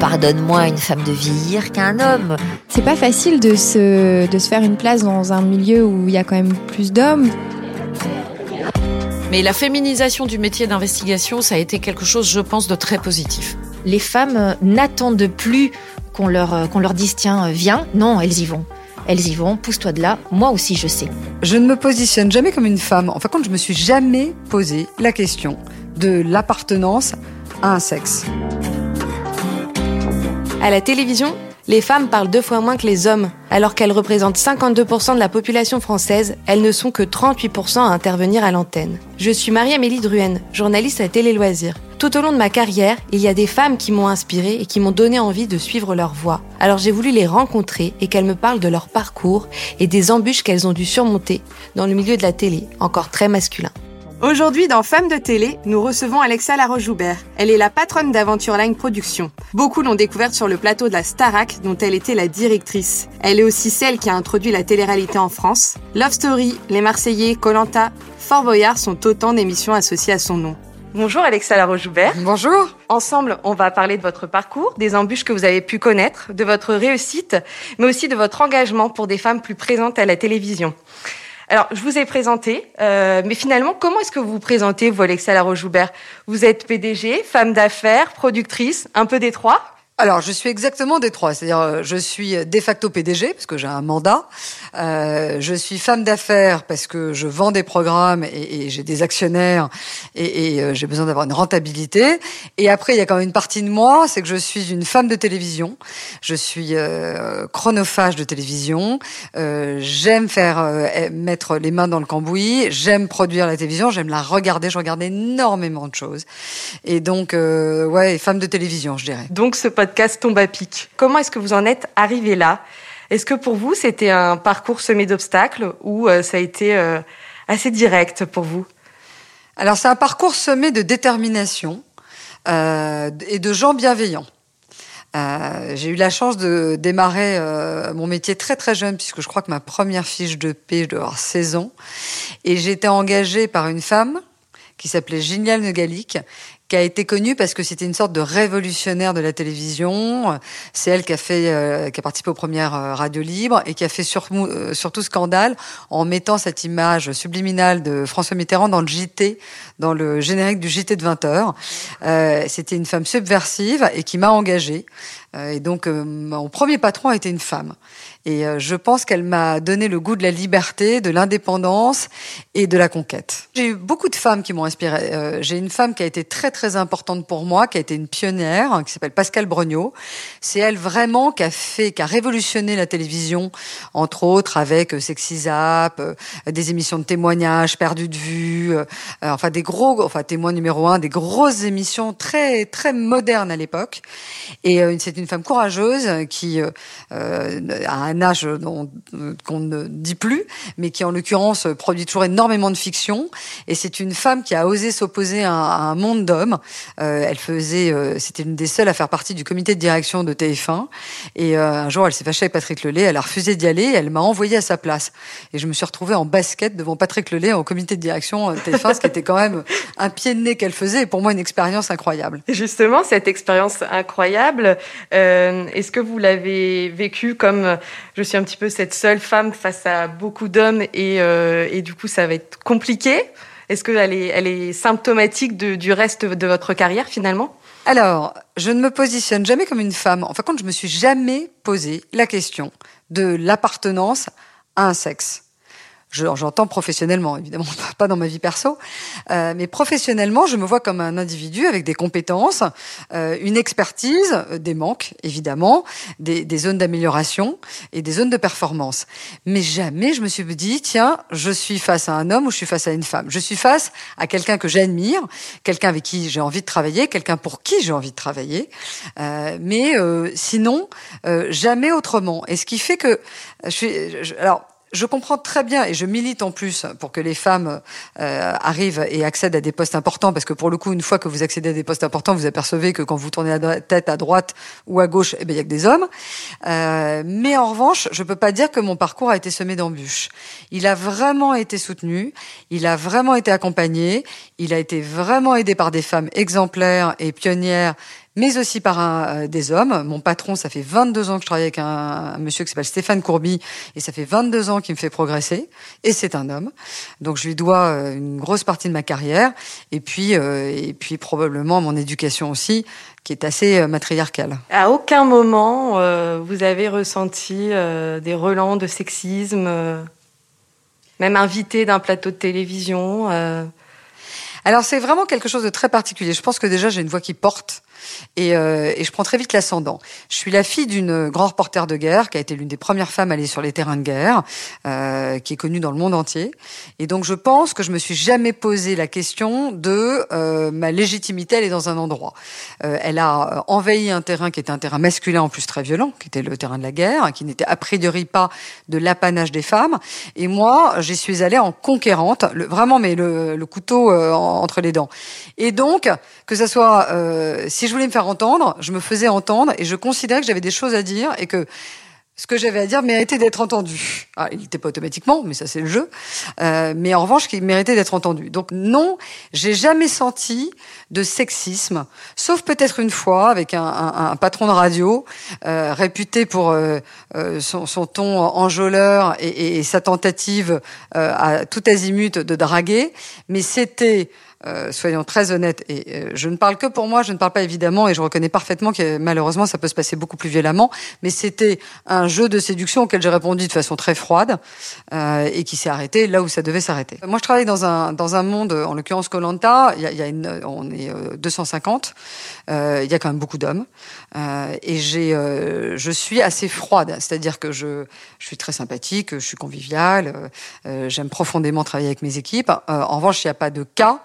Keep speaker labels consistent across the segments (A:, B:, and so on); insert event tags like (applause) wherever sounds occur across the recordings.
A: pardonne moins à une femme de vieillir qu'à un homme.
B: C'est pas facile de se, de se faire une place dans un milieu où il y a quand même plus d'hommes.
C: Mais la féminisation du métier d'investigation, ça a été quelque chose, je pense, de très positif.
A: Les femmes n'attendent plus qu'on leur, qu'on leur dise tiens, viens. Non, elles y vont. Elles y vont, pousse-toi de là, moi aussi je sais.
D: Je ne me positionne jamais comme une femme. En fin de compte, je me suis jamais posé la question de l'appartenance à un sexe.
E: À la télévision, les femmes parlent deux fois moins que les hommes. Alors qu'elles représentent 52% de la population française, elles ne sont que 38% à intervenir à l'antenne. Je suis Marie-Amélie Druenne, journaliste à Télé Loisirs. Tout au long de ma carrière, il y a des femmes qui m'ont inspirée et qui m'ont donné envie de suivre leur voie. Alors j'ai voulu les rencontrer et qu'elles me parlent de leur parcours et des embûches qu'elles ont dû surmonter dans le milieu de la télé, encore très masculin. Aujourd'hui, dans Femmes de télé, nous recevons Alexa Laroche-Joubert. Elle est la patronne d'Aventure Line Productions. Beaucoup l'ont découverte sur le plateau de la Starac, dont elle était la directrice. Elle est aussi celle qui a introduit la télé-réalité en France. Love Story, Les Marseillais, Colanta, Fort Boyard sont autant d'émissions associées à son nom. Bonjour Alexa Laroche-Joubert.
D: Bonjour.
E: Ensemble, on va parler de votre parcours, des embûches que vous avez pu connaître, de votre réussite, mais aussi de votre engagement pour des femmes plus présentes à la télévision. Alors, je vous ai présenté, euh, mais finalement, comment est-ce que vous vous présentez, vous, Alexa Laroche-Joubert Vous êtes PDG, femme d'affaires, productrice, un peu des trois?
D: Alors, je suis exactement des trois. C'est-à-dire, euh, je suis de facto PDG parce que j'ai un mandat. Euh, je suis femme d'affaires parce que je vends des programmes et, et j'ai des actionnaires et, et euh, j'ai besoin d'avoir une rentabilité. Et après, il y a quand même une partie de moi, c'est que je suis une femme de télévision. Je suis euh, chronophage de télévision. Euh, j'aime faire mettre les mains dans le cambouis. J'aime produire la télévision. J'aime la regarder. Je regarde énormément de choses. Et donc, ouais, femme de télévision, je dirais.
E: Podcast tombe à pic. Comment est-ce que vous en êtes arrivé là? Est-ce que pour vous, c'était un parcours semé d'obstacles ou euh, ça a été euh, assez direct pour vous?
D: Alors, c'est un parcours semé de détermination euh, et de gens bienveillants. J'ai eu la chance de démarrer mon métier très très jeune puisque je crois que ma première fiche de paix, je dois avoir 16 ans. Et j'étais engagée par une femme qui s'appelait Ginial Negalic, qui a été connue parce que c'était une sorte de révolutionnaire de la télévision. C'est elle qui a fait, euh, qui a participé aux premières euh, radios libres et qui a fait euh, surtout scandale en mettant cette image subliminale de François Mitterrand dans le JT, dans le générique du JT de 20 heures. c'était une femme subversive et qui m'a engagée. Et donc, mon premier patron a été une femme. Et euh, je pense qu'elle m'a donné le goût de la liberté, de l'indépendance et de la conquête. J'ai eu beaucoup de femmes qui m'ont inspiré. Euh, j'ai une femme qui a été très très importante pour moi, qui a été une pionnière, qui s'appelle Pascal Brognot. C'est elle vraiment qui a fait, qui a révolutionné la télévision, entre autres avec euh, Sexy Zap, des émissions de témoignages perdues de vue, enfin des gros, enfin témoin numéro un, des grosses émissions très très modernes à l'époque. Et c'est une femme courageuse qui a un âge qu'on ne dit plus, mais qui en l'occurrence produit toujours énormément de fiction. Et c'est une femme qui a osé s'opposer à, un monde d'hommes. Euh, elle faisait, euh, c'était une des seules à faire partie du comité de direction de TF1. Et euh, un jour, elle s'est fâchée avec Patrick Lelay. Elle a refusé d'y aller. Elle m'a envoyé à sa place. Et je me suis retrouvée en basket devant Patrick Lelay au comité de direction de TF1, ce qui était quand même un pied de nez qu'elle faisait. Et pour moi, une expérience incroyable.
E: Justement, cette expérience incroyable, est-ce que vous l'avez vécue comme je suis un petit peu cette seule femme face à beaucoup d'hommes et, euh, et, du coup ça va être compliqué? Est-ce qu'elle est, elle est symptomatique de, du reste de votre carrière finalement?
D: Alors, je ne me positionne jamais comme une femme. En fin de je me suis jamais posé la question de l'appartenance à un sexe. J'entends professionnellement, évidemment, (laughs) pas dans ma vie perso, euh, mais professionnellement, je me vois comme un individu avec des compétences, euh, une expertise, euh, des manques, évidemment, des, des zones d'amélioration et des zones de performance. Mais jamais je me suis dit, tiens, je suis face à un homme ou je suis face à une femme. Je suis face à quelqu'un que j'admire, quelqu'un avec qui j'ai envie de travailler, quelqu'un pour qui j'ai envie de travailler. Euh, mais euh, sinon, jamais autrement. Et ce qui fait que je suis, je, alors je comprends très bien et je milite en plus pour que les femmes euh, arrivent et accèdent à des postes importants parce que pour le coup, une fois que vous accédez à des postes importants, vous apercevez que quand vous tournez la tête à droite ou à gauche, eh il y a que des hommes. Euh, mais en revanche, je peux pas dire que mon parcours a été semé d'embûches. Il a vraiment été soutenu, il a vraiment été accompagné, il a été vraiment aidé par des femmes exemplaires et pionnières mais aussi par un, des hommes. Mon patron, ça fait 22 ans que je travaille avec un, un monsieur qui s'appelle Stéphane Courby, et ça fait 22 ans qu'il me fait progresser, et c'est un homme. Donc je lui dois une grosse partie de ma carrière, et puis, et puis probablement mon éducation aussi, qui est assez matriarcale.
E: À aucun moment, vous avez ressenti des relents de sexisme même invité d'un plateau de télévision euh...
D: Alors c'est vraiment quelque chose de très particulier. Je pense que déjà j'ai une voix qui porte et, euh, et je prends très vite l'ascendant. Je suis la fille d'une grande reporter de guerre qui a été l'une des premières femmes à aller sur les terrains de guerre, euh, qui est connue dans le monde entier. Et donc je pense que je me suis jamais posé la question de euh, ma légitimité elle est dans un endroit. Euh, elle a envahi un terrain qui était un terrain masculin en plus très violent, qui était le terrain de la guerre, qui n'était a priori pas de l'apanage des femmes. Et moi, j'y suis allée en conquérante, le, vraiment mais le, le couteau euh, entre les dents. Et donc que ça soit euh, si je voulais me faire entendre, je me faisais entendre et je considérais que j'avais des choses à dire et que ce que j'avais à dire méritait d'être entendu. Ah, il n'était pas automatiquement, mais ça c'est le jeu. Euh, mais en revanche, il méritait d'être entendu. Donc non, j'ai jamais senti de sexisme, sauf peut-être une fois avec un, patron de radio euh, réputé pour euh, son, ton enjôleur et, et, sa tentative à tout azimut de draguer. Mais c'était euh, soyons très honnêtes, et euh, je ne parle que pour moi, je ne parle pas évidemment, et je reconnais parfaitement que malheureusement ça peut se passer beaucoup plus violemment, mais c'était un jeu de séduction auquel j'ai répondu de façon très froide euh, et qui s'est arrêté là où ça devait s'arrêter. Moi, je travaille dans un dans un monde, en l'occurrence Colanta, il y a, y a on est 250, euh, il y a quand même beaucoup d'hommes, euh, et j'ai, je suis assez froide, c'est-à-dire que je je suis très sympathique, je suis conviviale, j'aime profondément travailler avec mes équipes. en revanche, il n'y a pas de cas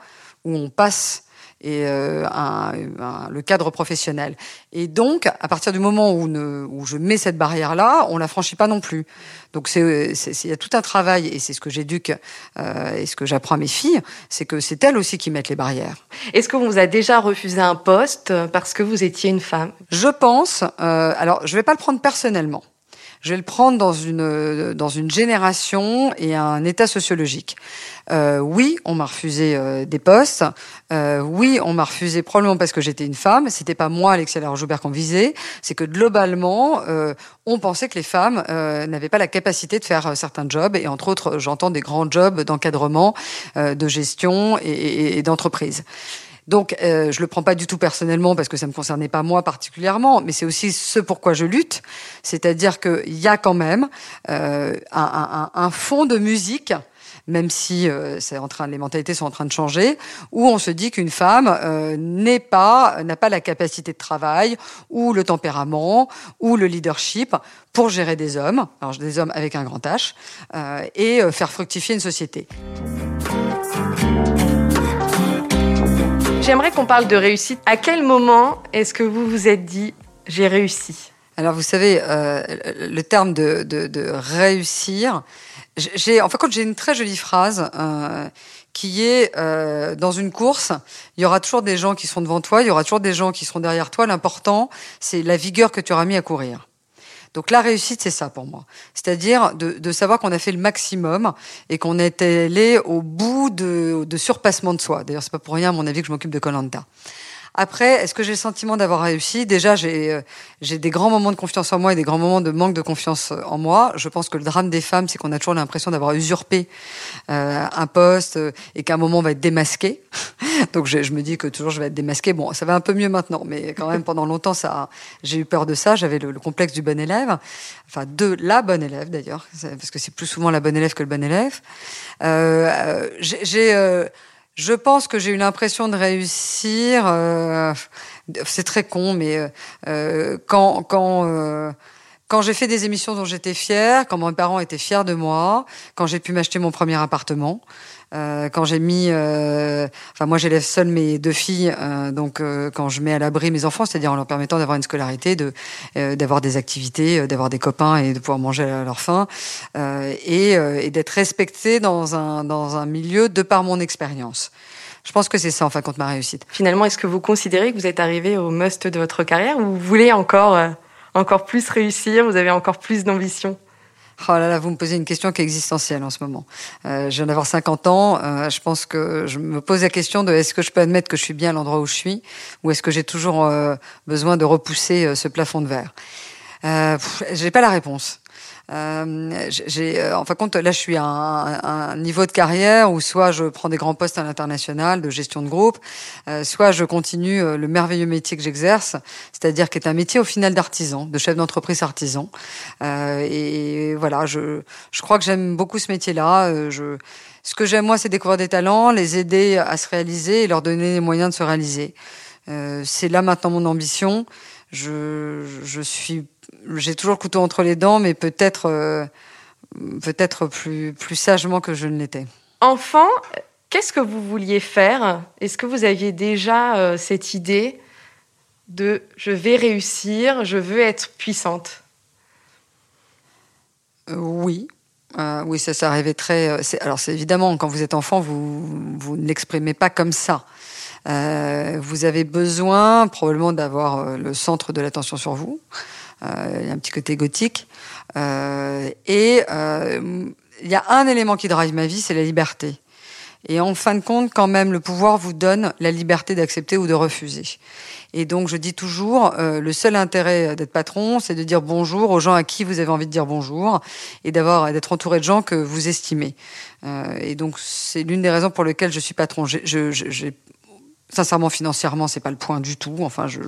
D: où on passe et euh, un, un, le cadre professionnel. Et donc, à partir du moment où, ne, où je mets cette barrière-là, on la franchit pas non plus. Donc, c'est il y a tout un travail, et c'est ce que j'éduque euh, et ce que j'apprends à mes filles, c'est que c'est elles aussi qui mettent les barrières.
E: Est-ce qu'on vous a déjà refusé un poste parce que vous étiez une femme?
D: Je pense. Euh, alors, je vais pas le prendre personnellement je vais le prendre dans une dans une génération et un état sociologique. Euh, oui, on m'a refusé euh, des postes. Euh, oui, on m'a refusé probablement parce que j'étais une femme. C'était pas moi, Alexia Joubert, qu'on visait. C'est que globalement, euh, on pensait que les femmes n'avaient pas la capacité de faire certains jobs et entre autres, j'entends des grands jobs d'encadrement, de gestion et, et, et d'entreprise. Donc, euh, je le prends pas du tout personnellement parce que ça me concernait pas moi particulièrement, mais c'est aussi ce pourquoi je lutte, c'est-à-dire qu'il y a quand même euh, un, un, un, fond de musique même si euh, c'est en train, les mentalités sont en train de changer, où on se dit qu'une femme euh, n'est pas, n'a pas la capacité de travail ou le tempérament ou le leadership pour gérer des hommes, alors des hommes avec un grand H, euh, et euh, faire fructifier une société.
E: J'aimerais qu'on parle de réussite. À quel moment est-ce que vous vous êtes dit j'ai réussi?
D: Alors vous savez, euh, le terme de, de, réussir, j'ai, enfin quand j'ai une très jolie phrase euh, qui est euh, dans une course, il y aura toujours des gens qui sont devant toi, il y aura toujours des gens qui seront derrière toi. L'important, c'est la vigueur que tu auras mis à courir. Donc la réussite, c'est ça pour moi. C'est-à-dire de, de, savoir qu'on a fait le maximum et qu'on est allé au bout de, de surpassement de soi. D'ailleurs, c'est pas pour rien, à mon avis, que je m'occupe de Colanta. Après, est-ce que j'ai le sentiment d'avoir réussi? Déjà, j'ai euh, j'ai des grands moments de confiance en moi et des grands moments de manque de confiance en moi. Je pense que le drame des femmes, c'est qu'on a toujours l'impression d'avoir usurpé euh, un poste euh, et qu'à un moment on va être démasqué. (laughs) Donc je, je, me dis que toujours je vais être démasqué. Bon, ça va un peu mieux maintenant, mais quand même pendant longtemps, ça, j'ai eu peur de ça. J'avais le, le, complexe du bon élève, enfin de la bonne élève d'ailleurs, parce que c'est plus souvent la bonne élève que le bon élève. Euh, j'ai euh, je pense que j'ai eu l'impression de réussir. Euh, c'est très con, mais euh, quand quand euh, quand j'ai fait des émissions dont j'étais fière, quand mes parents étaient fiers de moi, quand j'ai pu m'acheter mon premier appartement, euh, quand j'ai mis, euh, enfin moi j'élève seule mes deux filles, euh, donc euh, quand je mets à l'abri mes enfants, c'est-à-dire en leur permettant d'avoir une scolarité, de euh, d'avoir des activités, euh, d'avoir des copains et de pouvoir manger à leur faim, et, et d'être respectée dans un dans un milieu de par mon expérience. Je pense que c'est ça, en fin ma réussite.
E: Finalement, est-ce que vous considérez que vous êtes arrivé au must de votre carrière ou vous voulez encore, encore plus réussir Vous avez encore plus d'ambition
D: Oh là là, vous me posez une question qui est existentielle en ce moment. Euh, je viens d'avoir 50 ans. Euh, je pense que je me pose la question de est-ce que je peux admettre que je suis bien à l'endroit où je suis ou est-ce que j'ai toujours euh, besoin de repousser euh, ce plafond de verre? Euh, J'ai pas la réponse. Euh, j'ai, euh, en fin de compte, là, je suis à un, un, niveau de carrière où soit je prends des grands postes à l'international de gestion de groupe, euh, soit je continue euh, le merveilleux métier que j'exerce, c'est-à-dire qui est un métier au final d'artisan, de chef d'entreprise artisan. Euh, et voilà, je, je crois que j'aime beaucoup ce métier-là. Euh, je, ce que j'aime moi, c'est découvrir des talents, les aider à se réaliser et leur donner les moyens de se réaliser. Euh, c'est là maintenant mon ambition. Je, je suis j'ai toujours le couteau entre les dents, mais peut-être euh, peut-être plus, plus sagement que je ne l'étais.
E: Enfant, qu'est-ce que vous vouliez faire? Est-ce que vous aviez déjà euh, cette idée de je vais réussir, je veux être puissante
D: euh, Oui. Oui, ça, ça arrivait très. Alors, c'est évidemment, quand vous êtes enfant, vous, vous ne l'exprimez pas comme ça. Vous avez besoin probablement d'avoir le centre de l'attention sur vous. Il y a un petit côté gothique. Euh, et euh, il y a un élément qui drive ma vie, c'est la liberté. Et en fin de compte, quand même, le pouvoir vous donne la liberté d'accepter ou de refuser. Et donc, je dis toujours, euh, le seul intérêt d'être patron, c'est de dire bonjour aux gens à qui vous avez envie de dire bonjour et d'avoir d'être entouré de gens que vous estimez. Et donc, c'est l'une des raisons pour lesquelles je suis patron. J'ai- sincèrement, financièrement, c'est pas le point du tout. Enfin, je,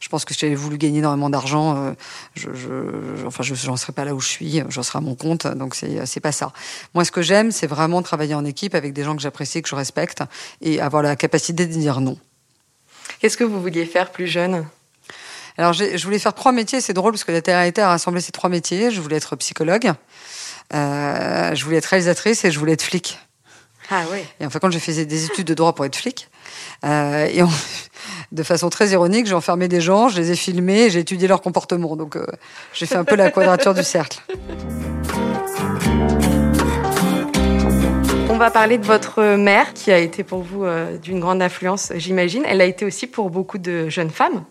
D: je pense que si j'avais voulu gagner énormément d'argent, euh, je, je, je- enfin, je, j'en serais pas là où je suis. J'en serais à mon compte. Donc, c'est, c'est pas ça. Moi, ce que j'aime, c'est vraiment travailler en équipe avec des gens que j'apprécie, que je respecte, et avoir la capacité de dire non.
E: Qu'est-ce que vous vouliez faire plus jeune?
D: Alors, j'ai- je voulais faire trois métiers. C'est drôle parce que la télé-réalité a rassemblé ces trois métiers. Je voulais être psychologue, euh, je voulais être réalisatrice et je voulais être flic.
E: Ah oui.
D: Et en fin de compte, j'ai fait des études de droit pour être flic. Euh, (laughs) de façon très ironique, j'ai enfermé des gens, je les ai filmés, j'ai étudié leur comportement. Donc, euh, j'ai fait un peu la quadrature du cercle.
E: On va parler de votre mère, qui a été pour vous euh, d'une grande influence, j'imagine. Elle a été aussi pour beaucoup de jeunes femmes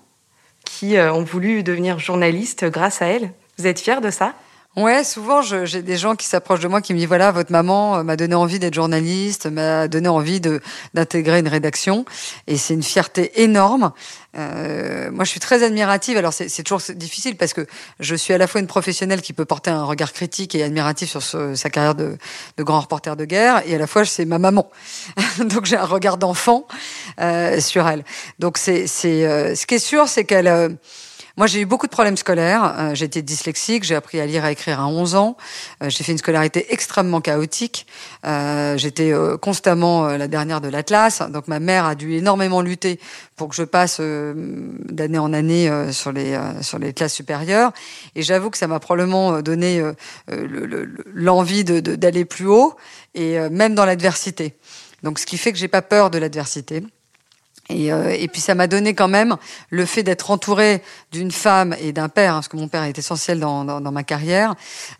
E: qui ont voulu devenir journalistes grâce à elle. Vous êtes fière de ça?
D: Ouais, souvent j'ai des gens qui s'approchent de moi qui me disent voilà votre maman euh, m'a donné envie d'être journaliste, m'a donné envie de d'intégrer une rédaction et c'est une fierté énorme. Euh, moi je suis très admirative. Alors c'est toujours difficile parce que je suis à la fois une professionnelle qui peut porter un regard critique et admiratif sur sa carrière de, de grand reporter de guerre et à la fois c'est ma maman. (laughs) Donc j'ai un regard d'enfant euh, sur elle. Donc c'est c'est euh, ce qui est sûr c'est qu'elle euh, moi, j'ai eu beaucoup de problèmes scolaires. Euh, été dyslexique, j'ai appris à lire et à écrire à 11 ans. Euh, j'ai fait une scolarité extrêmement chaotique. Euh, J'étais constamment la dernière de la classe. Donc, ma mère a dû énormément lutter pour que je passe d'année en année sur les sur les classes supérieures. Et j'avoue que ça m'a probablement donné le- le- le- l'envie d'aller plus haut, et même dans l'adversité. Donc, ce qui fait que j'ai pas peur de l'adversité. Et, euh, et puis ça m'a donné quand même le fait d'être entouré d'une femme et d'un père, hein, parce que mon père est essentiel dans, dans, dans ma carrière,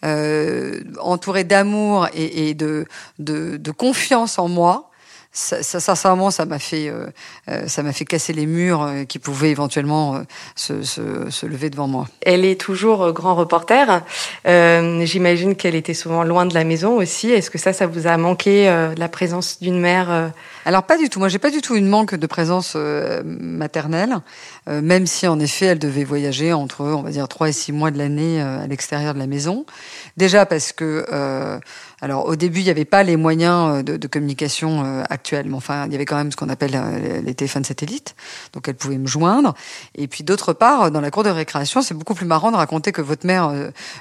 D: euh, entouré d'amour et, et de, de, de confiance en moi. Ça, ça, sincèrement, ça m'a fait, euh, euh, ça m'a fait casser les murs euh, qui pouvaient éventuellement euh, se, se, se lever devant moi.
E: Elle est toujours grand reporter. Euh, J'imagine qu'elle était souvent loin de la maison aussi. Est-ce que ça, ça vous a manqué, la présence d'une mère
D: Alors pas du tout. Moi, j'ai pas du tout une manque de présence maternelle, euh, même si en effet, elle devait voyager entre, on va dire, trois et six mois de l'année euh, à l'extérieur de la maison. Déjà parce que, euh, alors au début, il n'y avait pas les moyens de, de communication actuels, mais enfin, il y avait quand même ce qu'on appelle les téléphones satellites, donc elle pouvait me joindre. Et puis d'autre part, dans la cour de récréation, c'est beaucoup plus marrant de raconter que votre mère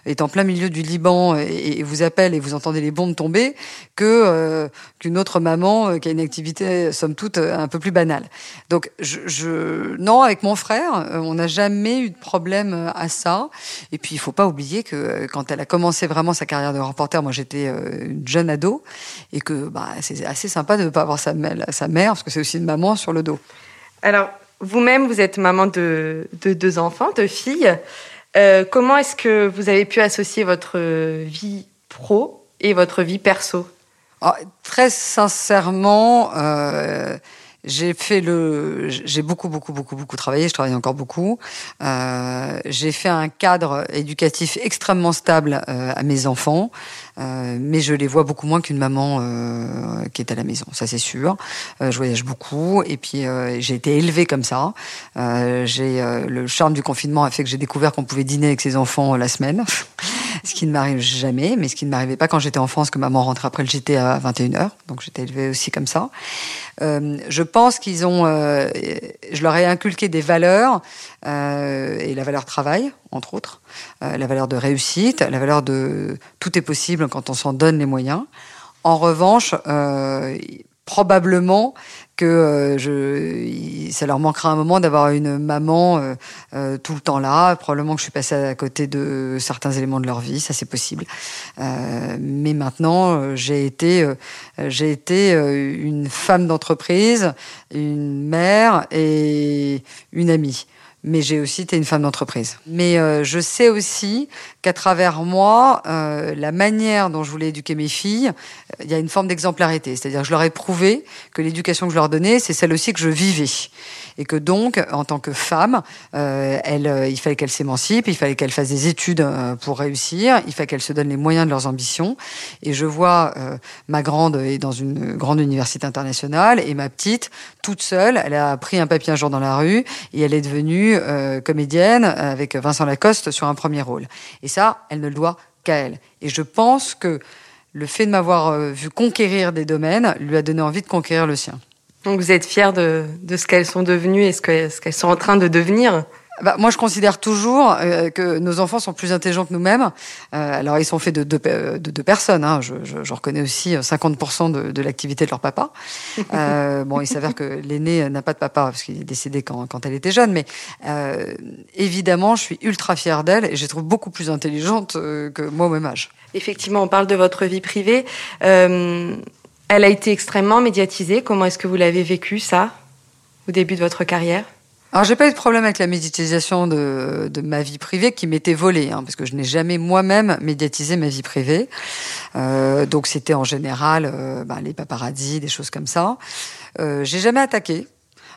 D: est en plein milieu du Liban et, vous appelle et vous entendez les bombes tomber que qu'une autre maman qui a une activité somme toute un peu plus banale. Donc je, je non avec mon frère, euh, on n'a jamais eu de problème euh, à ça. Et puis il faut pas oublier que euh, quand elle a commencé vraiment sa carrière de reporter, moi j'étais une jeune ado et que bah, c'est assez sympa de ne pas avoir sa, mère- sa mère parce que c'est aussi une maman sur le dos.
E: Alors, vous-même, vous êtes maman de, de deux enfants, deux filles. Euh, comment est-ce que vous avez pu associer votre vie pro et votre vie perso?
D: Ah, très sincèrement, euh, j'ai fait le, j'ai beaucoup, beaucoup, beaucoup, beaucoup travaillé. Je travaille encore beaucoup. Euh, j'ai fait un cadre éducatif extrêmement stable euh, à mes enfants, euh, mais je les vois beaucoup moins qu'une maman euh, qui est à la maison. Ça, c'est sûr. Euh, je voyage beaucoup, et puis euh, j'ai été élevée comme ça. j'ai le charme du confinement a fait que j'ai découvert qu'on pouvait dîner avec ses enfants la semaine. Ce qui ne m'arrive jamais, mais ce qui ne m'arrivait pas quand j'étais en France, que maman rentrait après le JT à 21h. Donc j'étais élevée aussi comme ça. Euh, je pense qu'ils ont, euh, je leur ai inculqué des valeurs euh, et la valeur travail, entre autres, la valeur de réussite, la valeur de tout est possible quand on s'en donne les moyens. En revanche, probablement que euh, je, ça leur manquera un moment d'avoir une maman euh, euh, tout le temps là. Probablement que je suis passée à côté de certains éléments de leur vie, ça c'est possible. Euh, mais maintenant, euh, j'ai été, j'ai été une femme d'entreprise, une mère et une amie mais j'ai aussi été une femme d'entreprise. Mais euh, je sais aussi qu'à travers moi, euh, la manière dont je voulais éduquer mes filles, il y a une forme d'exemplarité. C'est-à-dire que je leur ai prouvé que l'éducation que je leur donnais, c'est celle aussi que je vivais. Et que donc, en tant que femme, euh, elle, il fallait qu'elle s'émancipe, il fallait qu'elle fasse des études pour réussir, il fallait qu'elle se donne les moyens de leurs ambitions. Et je vois ma grande est dans une grande université internationale et ma petite, toute seule, elle a pris un papier un jour dans la rue et elle est devenue euh, comédienne avec Vincent Lacoste sur un premier rôle. Et ça, elle ne le doit qu'à elle. Et je pense que le fait de m'avoir euh, vu conquérir des domaines lui a donné envie de conquérir le sien.
E: Donc vous êtes fière de, de ce qu'elles sont devenues et ce qu'elles ce sont en train de devenir?
D: Bah, moi, je considère toujours euh, que nos enfants sont plus intelligents que nous-mêmes. Euh, alors, ils sont faits de deux, de deux personnes. Hein. Je, je, je, reconnais aussi 50% de, de l'activité de leur papa. (laughs) Euh, bon, il s'avère que l'aîné n'a pas de papa parce qu'il est décédé quand, quand elle était jeune. Mais euh, évidemment, je suis ultra fière d'elle et je les trouve beaucoup plus intelligente euh, que moi au même âge.
E: Effectivement, on parle de votre vie privée. Elle a été extrêmement médiatisée. Comment est-ce que vous l'avez vécu, ça, au début de votre carrière?
D: Alors, j'ai pas eu de problème avec la médiatisation de, de ma vie privée qui m'était volée, hein, parce que je n'ai jamais moi-même médiatisé ma vie privée. Euh, donc, c'était en général euh, bah, les paparazzis, des choses comme ça. Euh, j'ai jamais attaqué.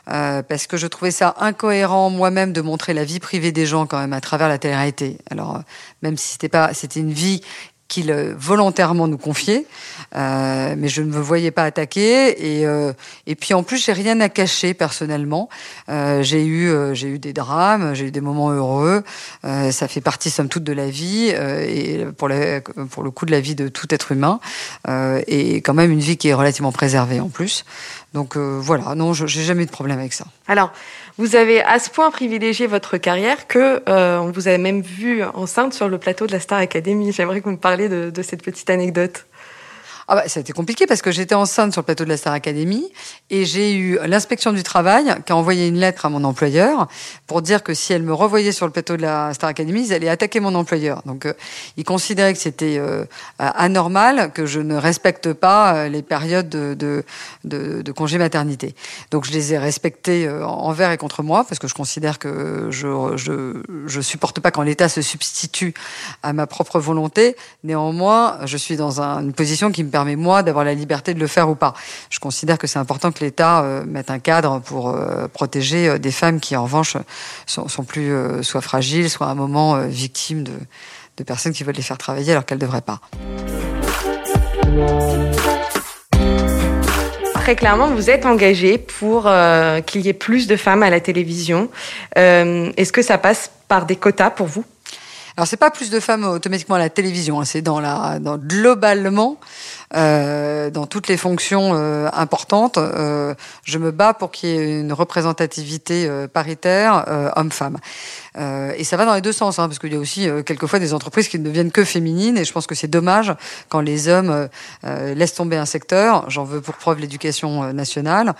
D: Euh, parce que je trouvais ça incohérent moi-même de montrer la vie privée des gens quand même à travers la télé-réalité. Alors même si c'était pas, c'était une vie qu'il volontairement nous confiait, euh, mais je ne me voyais pas attaquer et euh, et puis en plus j'ai rien à cacher personnellement. Euh, j'ai eu euh, j'ai eu des drames, j'ai eu des moments heureux. Euh, ça fait partie somme toute de la vie euh, et pour la, pour le coup de la vie de tout être humain et quand même une vie qui est relativement préservée en plus. Donc voilà, non, j'ai jamais eu de problème avec ça.
E: Alors. Vous avez à ce point privilégié votre carrière que euh, on vous a même vu enceinte sur le plateau de la Star Academy. J'aimerais que vous me parliez de cette petite anecdote.
D: Ah bah, ça a été compliqué parce que j'étais enceinte sur le plateau de la Star Academy et j'ai eu l'inspection du travail qui a envoyé une lettre à mon employeur pour dire que si elle me revoyait sur le plateau de la Star Academy, ils allaient attaquer mon employeur. Donc, euh, ils considéraient que c'était euh, anormal que je ne respecte pas euh, les périodes de, de, de, de, congé maternité. Donc, je les ai respectées euh, envers et contre moi parce que je considère que je je, je supporte pas quand l'État se substitue à ma propre volonté. Néanmoins, je suis dans un, une position qui me permet moi d'avoir la liberté de le faire ou pas. Je considère que c'est important que l'État euh, mette un cadre pour euh, protéger euh, des femmes qui en revanche sont, sont plus soit fragiles, soit à un moment victimes de, de personnes qui veulent les faire travailler alors qu'elles ne devraient pas.
E: Très clairement, vous êtes engagé pour qu'il y ait plus de femmes à la télévision. Est-ce que ça passe par des quotas pour vous?
D: Alors c'est pas plus de femmes automatiquement à la télévision, hein, c'est dans la dans globalement euh, dans toutes les fonctions euh, importantes, euh, je me bats pour qu'il y ait une représentativité euh, paritaire euh, homme-femme. Et ça va dans les deux sens, hein, parce qu'il y a aussi quelquefois des entreprises qui ne deviennent que féminines, et je pense que c'est dommage quand les hommes laissent tomber un secteur. J'en veux pour preuve l'éducation nationale.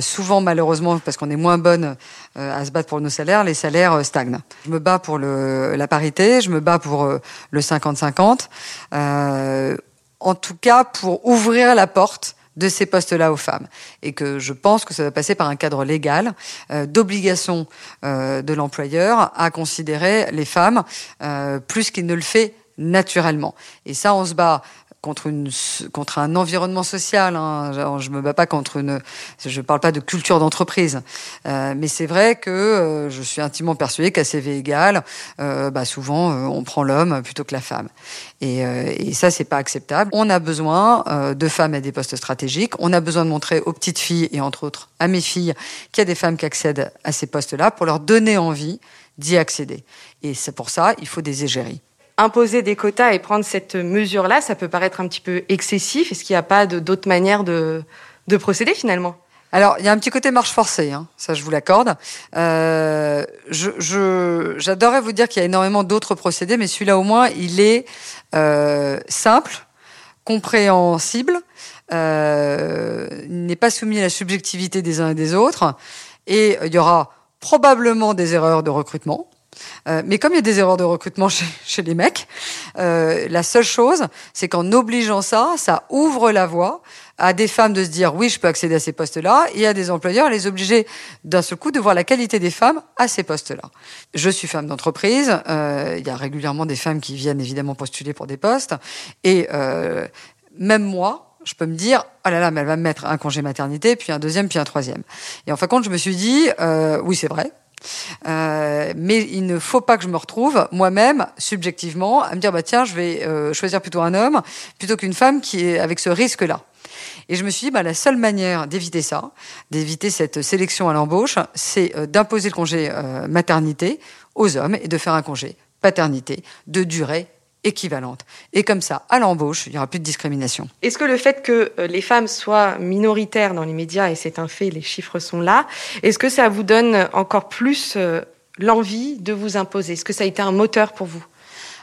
D: souvent, malheureusement, parce qu'on est moins bonne à se battre pour nos salaires, les salaires stagnent. Je me bats pour le, la parité, je me bats pour le 50-50 en tout cas pour ouvrir la porte de ces postes-là aux femmes. Et que je pense que ça va passer par un cadre légal euh, d'obligation euh, de l'employeur à considérer les femmes euh, plus qu'il ne le fait naturellement. Et ça, on se bat contre une contre un environnement social. Hein. Je me bats pas contre une. Je parle pas de culture d'entreprise, euh, mais c'est vrai que euh, je suis intimement persuadée qu'à CV égal, euh, bah souvent euh, on prend l'homme plutôt que la femme. Et, euh, et ça c'est pas acceptable. On a besoin de femmes à des postes stratégiques. On a besoin de montrer aux petites filles et entre autres à mes filles qu'il y a des femmes qui accèdent à ces postes-là pour leur donner envie d'y accéder. Et c'est pour ça il faut des égéries
E: imposer des quotas et prendre cette mesure-là, ça peut paraître un petit peu excessif. Est-ce qu'il n'y a pas d'autres manières de, de procéder finalement?
D: Alors, il y a un petit côté marche forcée, hein, ça je vous l'accorde. Euh, je, vous dire qu'il y a énormément d'autres procédés, mais celui-là au moins, il est euh, simple, compréhensible, euh, n'est pas soumis à la subjectivité des uns et des autres, et il y aura probablement des erreurs de recrutement. Euh, mais comme il y a des erreurs de recrutement chez, (laughs) chez les mecs, euh, la seule chose, c'est qu'en obligeant ça, ça ouvre la voie à des femmes de se dire oui, je peux accéder à ces postes-là, et à des employeurs à les obliger d'un seul coup de voir la qualité des femmes à ces postes-là. Je suis femme d'entreprise, euh, il y a régulièrement des femmes qui viennent évidemment postuler pour des postes, et euh, même moi, je peux me dire, oh là là, mais elle va me mettre un congé maternité, puis un deuxième, puis un troisième. Et en fin de compte, je me suis dit, euh, oui, c'est vrai, euh, mais il ne faut pas que je me retrouve moi-même subjectivement à me dire bah tiens je vais euh, choisir plutôt un homme plutôt qu'une femme qui est avec ce risque-là. Et je me suis dit bah la seule manière d'éviter ça, d'éviter cette sélection à l'embauche, c'est euh, d'imposer le congé maternité aux hommes et de faire un congé paternité de durée équivalente. Et comme ça, à l'embauche, il n'y aura plus de discrimination.
E: Est-ce que le fait que euh, les femmes soient minoritaires dans les médias, et c'est un fait, les chiffres sont là, est-ce que ça vous donne encore plus euh, l'envie de vous imposer? Est-ce que ça a été un moteur pour vous?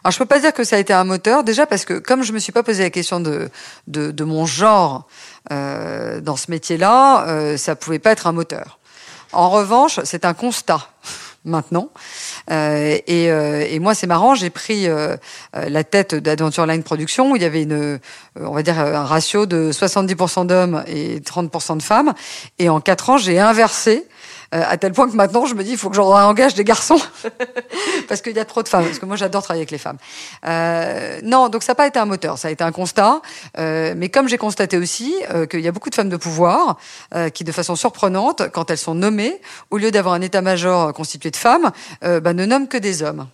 D: Alors je peux pas dire que ça a été un moteur, déjà parce que comme je me suis pas posé la question de de, de mon genre euh, dans ce métier-là, euh, ça pouvait pas être un moteur. En revanche, c'est un constat maintenant. Euh, et, euh, et, moi, c'est marrant, j'ai pris euh, la tête d'Adventure Line Production où il y avait une, euh, on va dire, un ratio de 70% d'hommes et 30% de femmes. Et en quatre ans, j'ai inversé euh, à tel point que maintenant je me dis il faut que j'en engage des garçons. (laughs) Parce qu'il y a trop de femmes. Parce que moi j'adore travailler avec les femmes. Euh, non donc ça n'a pas été un moteur. Ça a été un constat. Euh, mais comme j'ai constaté aussi euh, qu'il y a beaucoup de femmes de pouvoir euh, qui de façon surprenante quand elles sont nommées au lieu d'avoir un état-major constitué de femmes bah, ne nomment que des hommes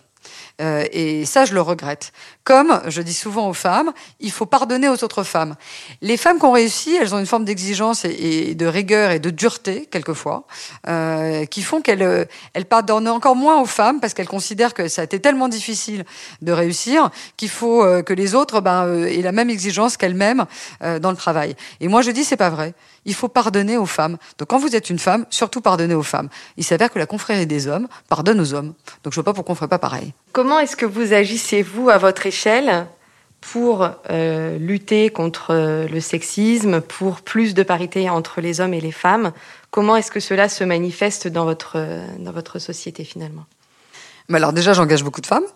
D: euh, et ça, je le regrette. Comme je dis souvent aux femmes, il faut pardonner aux autres femmes. Les femmes qui ont réussi, elles ont une forme d'exigence et, de rigueur et de dureté, quelquefois, euh, qui font qu'elles euh, elles pardonnent encore moins aux femmes parce qu'elles considèrent que ça a été tellement difficile de réussir qu'il faut que les autres ben, aient la même exigence qu'elles-mêmes dans le travail. Et moi, je dis, c'est pas vrai. Il faut pardonner aux femmes. Donc, quand vous êtes une femme, surtout pardonnez aux femmes. Il s'avère que la confrérie des hommes pardonne aux hommes. Donc, je vois pas pourquoi on ferait pas pareil.
E: Comment est-ce que vous agissez, vous, à votre échelle, pour euh, lutter contre euh, le sexisme, pour plus de parité entre les hommes et les femmes? Comment est-ce que cela se manifeste dans votre, euh, dans votre société, finalement?
D: Mais Alors déjà, j'engage beaucoup de femmes.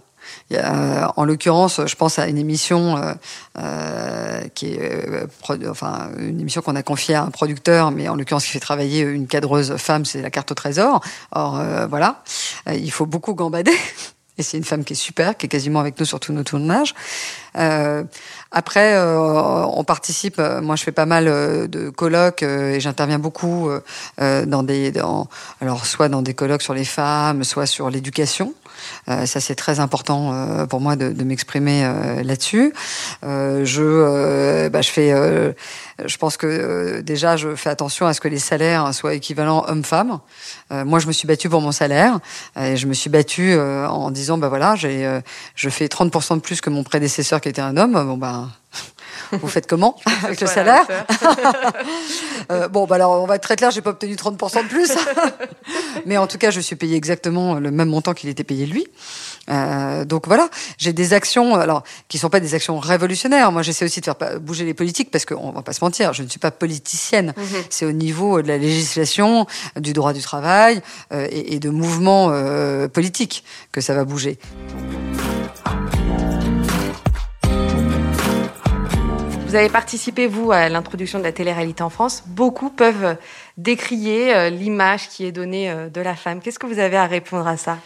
D: Euh, en l'occurrence, je pense à une émission euh, euh, qui est, enfin, une émission qu'on a confiée à un producteur, mais en l'occurrence qui fait travailler une cadreuse femme, c'est la carte au trésor. Or, voilà, il faut beaucoup gambader. (laughs) Et c'est une femme qui est super, qui est quasiment avec nous sur tous nos tournages. Après, on participe. Moi, je fais pas mal de colloques et j'interviens beaucoup dans des, alors soit dans des colloques sur les femmes, soit sur l'éducation. Euh, ça, c'est très important euh, pour moi de, de m'exprimer euh, là-dessus. je, bah, je fais, je pense que déjà, je fais attention à ce que les salaires soient équivalents hommes-femmes. moi, je me suis battue pour mon salaire et je me suis battue en disant, bah voilà, j'ai, je fais 30% de plus que mon prédécesseur qui était un homme. Bon, bah vous faites comment (laughs) avec le salaire (laughs) euh, Bon, bah alors on va être très clair, j'ai pas obtenu 30% de plus, (laughs) mais en tout cas, je suis payé exactement le même montant qu'il était payé lui. Euh, donc voilà, j'ai des actions, alors qui sont pas des actions révolutionnaires. Moi, j'essaie aussi de faire bouger les politiques parce qu'on va pas se mentir, je ne suis pas politicienne. Mm -hmm. C'est au niveau de la législation, du droit du travail euh, et, et, de mouvements politiques que ça va bouger.
E: Vous avez participé, vous, à l'introduction de la télé-réalité en France. Beaucoup peuvent décrier l'image qui est donnée de la femme. Qu'est-ce que vous avez à répondre à ça?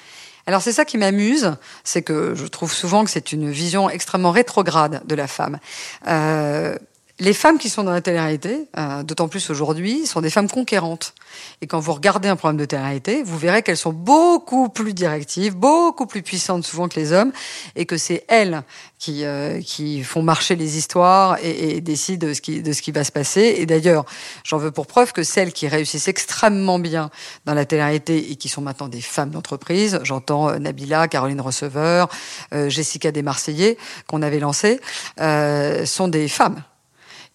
D: Alors c'est ça qui m'amuse, c'est que je trouve souvent que c'est une vision extrêmement rétrograde de la femme. Euh, les femmes qui sont dans la télé-réalité, euh, d'autant plus aujourd'hui, sont des femmes conquérantes. Et quand vous regardez un programme de télé-réalité, vous verrez qu'elles sont beaucoup plus directives, beaucoup plus puissantes souvent que les hommes, et que c'est elles qui, euh, qui font marcher les histoires et, et, décident de ce, qui, de ce qui va se passer. Et d'ailleurs, j'en veux pour preuve que celles qui réussissent extrêmement bien dans la télé-réalité et qui sont maintenant des femmes d'entreprise, j'entends euh, Nabila, Caroline Receveur, euh, Jessica Desmarseillais, qu'on avait lancé, euh, sont des femmes.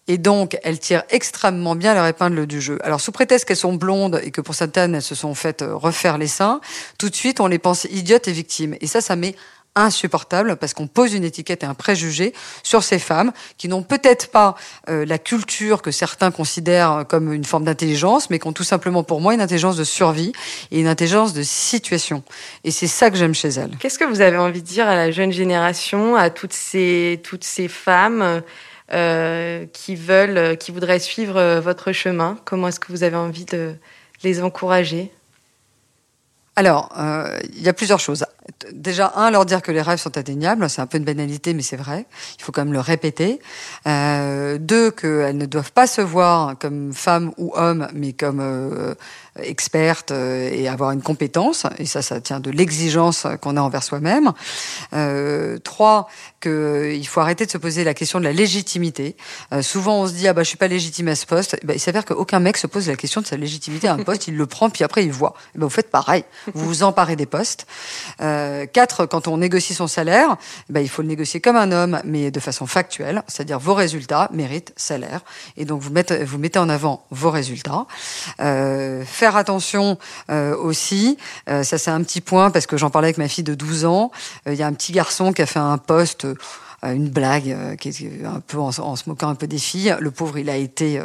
D: Et donc, elles tirent extrêmement bien leur épingle du jeu. Alors, sous prétexte qu'elles sont blondes et que pour certaines, elles se sont faites euh, refaire les seins, tout de suite, on les pense idiotes et victimes. Et ça, ça met insupportable parce qu'on pose une étiquette et un préjugé sur ces femmes qui n'ont peut-être pas euh, la culture que certains considèrent comme une forme d'intelligence, mais qui ont tout simplement pour moi une intelligence de survie et une intelligence de situation. Et c'est ça que j'aime chez elles.
E: Qu'est-ce que vous avez envie de dire à la jeune génération, à toutes ces, toutes ces femmes euh, qui veulent, qui voudraient suivre euh, votre chemin Comment est-ce que vous avez envie de les encourager?
D: Alors, euh, il y a plusieurs choses. Déjà, un, leur dire que les rêves sont atteignables, c'est un peu une banalité, mais c'est vrai. Il faut quand même le répéter. Euh, deux, qu'elles ne doivent pas se voir comme femmes ou hommes, mais comme euh, expertes euh, et avoir une compétence. Et ça, ça tient de l'exigence qu'on a envers soi-même. Euh, trois, qu'il faut arrêter de se poser la question de la légitimité. Euh, souvent, on se dit ah bah je suis pas légitime à ce poste. Eh ben, il s'avère qu'aucun mec se pose la question de sa légitimité à un poste. il le prend puis après il voit. Eh ben, vous faites pareil. Vous vous emparez des postes. Euh, quatre, quand on négocie son salaire, ben, il faut le négocier comme un homme, mais de façon factuelle, c'est-à-dire vos résultats méritent salaire. Et donc vous mettez, en avant vos résultats. Euh, faire attention euh, aussi, euh, ça c'est un petit point parce que j'en parlais avec ma fille de 12 ans. Euh, il y a un petit garçon qui a fait un poste une blague qui est un peu en, se moquant un peu des filles. Le pauvre, il a été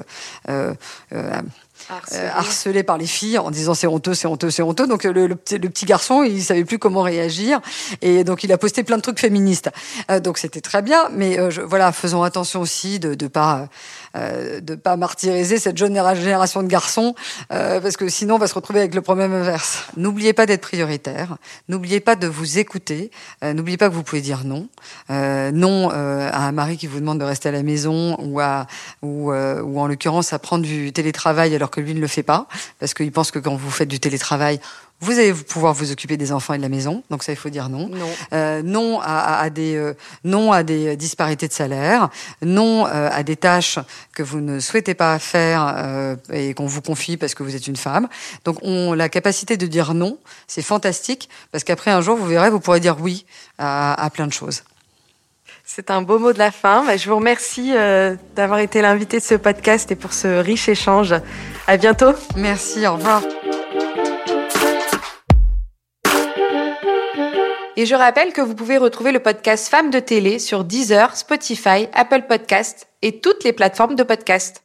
D: euh, euh, harcelé. Euh, harcelé. par les filles en disant c'est honteux, c'est honteux, c'est honteux. Donc le, le, petit garçon, il savait plus comment réagir et donc il a posté plein de trucs féministes. Euh, donc c'était très bien, mais euh, je, voilà, faisons attention aussi de ne pas euh, de pas martyriser cette jeune génération de garçons parce que sinon on va se retrouver avec le problème inverse. N'oubliez pas d'être prioritaire, n'oubliez pas de vous écouter, n'oubliez pas que vous pouvez dire non, non à un mari qui vous demande de rester à la maison ou à ou, ou en l'occurrence à prendre du télétravail alors que lui ne le fait pas, parce qu'il pense que quand vous faites du télétravail, vous allez pouvoir vous occuper des enfants et de la maison, donc ça il faut dire non.
E: Non,
D: euh, non à, à, des euh, non à des disparités de salaire, non euh, à des tâches que vous ne souhaitez pas faire euh, et qu'on vous confie parce que vous êtes une femme. Donc on la capacité de dire non, c'est fantastique parce qu'après un jour vous verrez vous pourrez dire oui à, à plein de choses.
E: C'est un beau mot de la fin. Je vous remercie euh, d'avoir été l'invité de ce podcast et pour ce riche échange. À bientôt.
D: Merci, au revoir.
E: Et je rappelle que vous pouvez retrouver le podcast Femmes de télé sur Deezer, Spotify, Apple Podcast et toutes les plateformes de podcast.